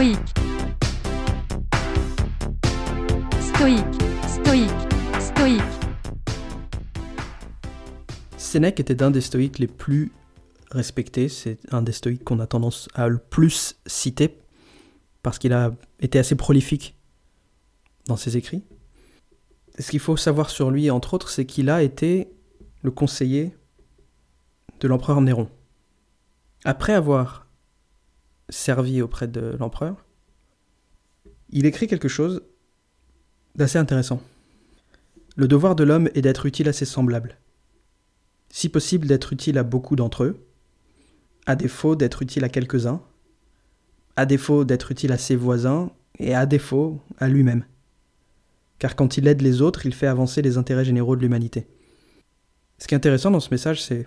stoïque, stoïque, stoïque. Sénèque était un des stoïques les plus respectés. C'est un des stoïques qu'on a tendance à le plus citer parce qu'il a été assez prolifique dans ses écrits. ce qu'il faut savoir sur lui, entre autres, c'est qu'il a été le conseiller de l'empereur Néron. Après avoir servi auprès de l'empereur, il écrit quelque chose d'assez intéressant. Le devoir de l'homme est d'être utile à ses semblables. Si possible d'être utile à beaucoup d'entre eux, à défaut d'être utile à quelques-uns, à défaut d'être utile à ses voisins, et à défaut à lui-même. Car quand il aide les autres, il fait avancer les intérêts généraux de l'humanité. Ce qui est intéressant dans ce message, c'est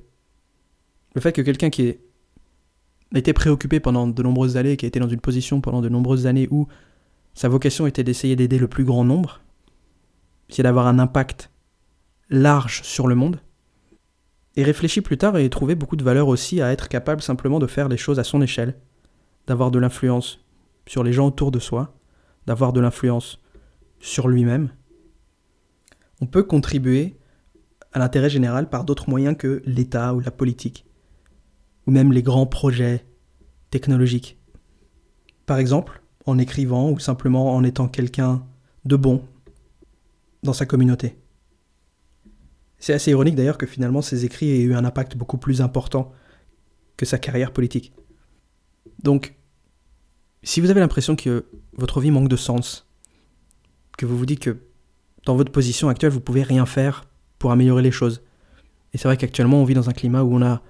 le fait que quelqu'un qui est été préoccupé pendant de nombreuses années, qui a été dans une position pendant de nombreuses années où sa vocation était d'essayer d'aider le plus grand nombre, c'est d'avoir un impact large sur le monde, et réfléchit plus tard et trouvé beaucoup de valeur aussi à être capable simplement de faire les choses à son échelle, d'avoir de l'influence sur les gens autour de soi, d'avoir de l'influence sur lui-même. On peut contribuer à l'intérêt général par d'autres moyens que l'État ou la politique ou même les grands projets technologiques. Par exemple, en écrivant ou simplement en étant quelqu'un de bon dans sa communauté. C'est assez ironique d'ailleurs que finalement ses écrits aient eu un impact beaucoup plus important que sa carrière politique. Donc, si vous avez l'impression que votre vie manque de sens, que vous vous dites que dans votre position actuelle, vous pouvez rien faire pour améliorer les choses, et c'est vrai qu'actuellement on vit dans un climat où on a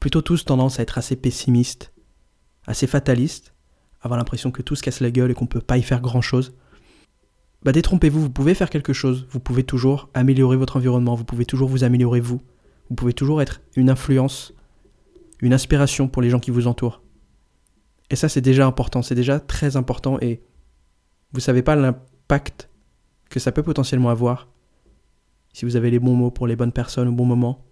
plutôt tous tendance à être assez pessimistes, assez fatalistes, avoir l'impression que tout se casse la gueule et qu'on ne peut pas y faire grand-chose, bah détrompez-vous, vous pouvez faire quelque chose, vous pouvez toujours améliorer votre environnement, vous pouvez toujours vous améliorer vous, vous pouvez toujours être une influence, une inspiration pour les gens qui vous entourent. Et ça c'est déjà important, c'est déjà très important et vous savez pas l'impact que ça peut potentiellement avoir si vous avez les bons mots pour les bonnes personnes au bon moment,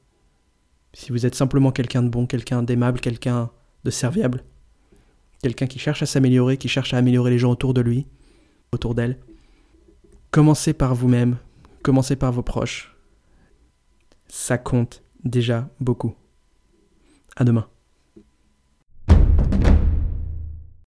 si vous êtes simplement quelqu'un de bon, quelqu'un d'aimable, quelqu'un de serviable, quelqu'un qui cherche à s'améliorer, qui cherche à améliorer les gens autour de lui, autour d'elle, commencez par vous-même, commencez par vos proches. Ça compte déjà beaucoup. À demain.